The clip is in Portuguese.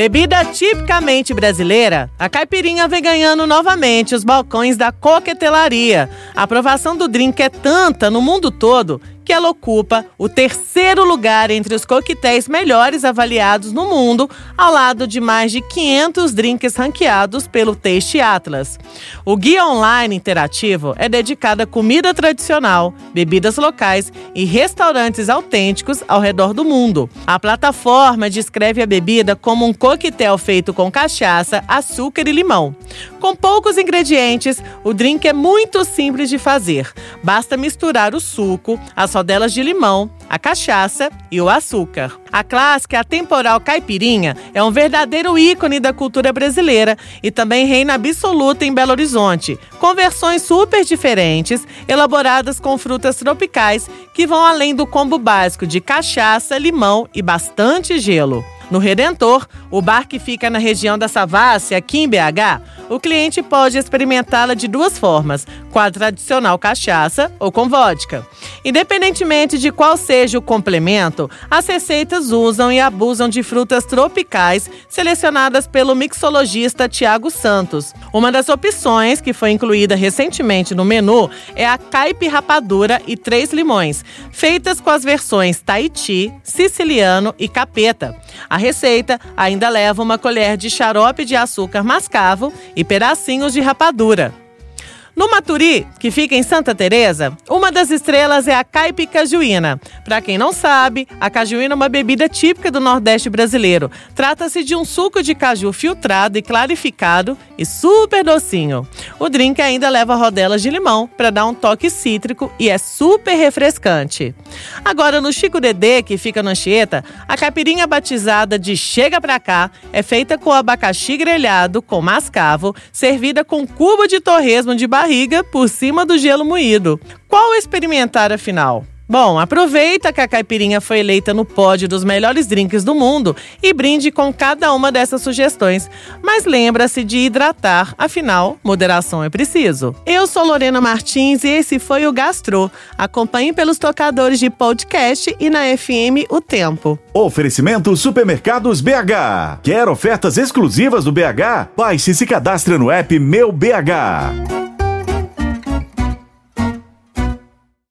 Bebida tipicamente brasileira, a caipirinha vem ganhando novamente os balcões da coquetelaria. A aprovação do drink é tanta no mundo todo que ela ocupa o terceiro lugar entre os coquetéis melhores avaliados no mundo, ao lado de mais de 500 drinks ranqueados pelo Taste Atlas. O guia online interativo é dedicado a comida tradicional, bebidas locais e restaurantes autênticos ao redor do mundo. A plataforma descreve a bebida como um coquetel feito com cachaça, açúcar e limão. Com poucos ingredientes, o drink é muito simples de fazer. Basta misturar o suco, as rodelas de limão, a cachaça e o açúcar. A clássica atemporal caipirinha é um verdadeiro ícone da cultura brasileira e também reina absoluta em Belo Horizonte, com versões super diferentes, elaboradas com frutas tropicais que vão além do combo básico de cachaça, limão e bastante gelo. No Redentor, o bar que fica na região da Savassi, aqui em BH, o cliente pode experimentá-la de duas formas, com a tradicional cachaça ou com vodka. Independentemente de qual seja o complemento, as receitas usam e abusam de frutas tropicais selecionadas pelo mixologista Tiago Santos. Uma das opções que foi incluída recentemente no menu é a caipe rapadura e três limões, feitas com as versões Tahiti, siciliano e capeta. A receita ainda leva uma colher de xarope de açúcar mascavo e pedacinhos de rapadura. No Maturi, que fica em Santa Teresa, uma das estrelas é a caipe cajuína. Para quem não sabe, a cajuína é uma bebida típica do Nordeste brasileiro. Trata-se de um suco de caju filtrado e clarificado e super docinho. O drink ainda leva rodelas de limão para dar um toque cítrico e é super refrescante. Agora, no Chico Dedê, que fica no Anchieta, a caipirinha batizada de Chega Pra Cá é feita com abacaxi grelhado com mascavo, servida com cubo de torresmo de barriga barriga por cima do gelo moído. Qual experimentar afinal? Bom, aproveita que a caipirinha foi eleita no pódio dos melhores drinks do mundo e brinde com cada uma dessas sugestões. Mas lembra-se de hidratar, afinal, moderação é preciso. Eu sou Lorena Martins e esse foi o Gastro. Acompanhe pelos tocadores de podcast e na FM O Tempo. Oferecimento Supermercados BH. Quer ofertas exclusivas do BH? Baixe e se cadastre no app Meu BH.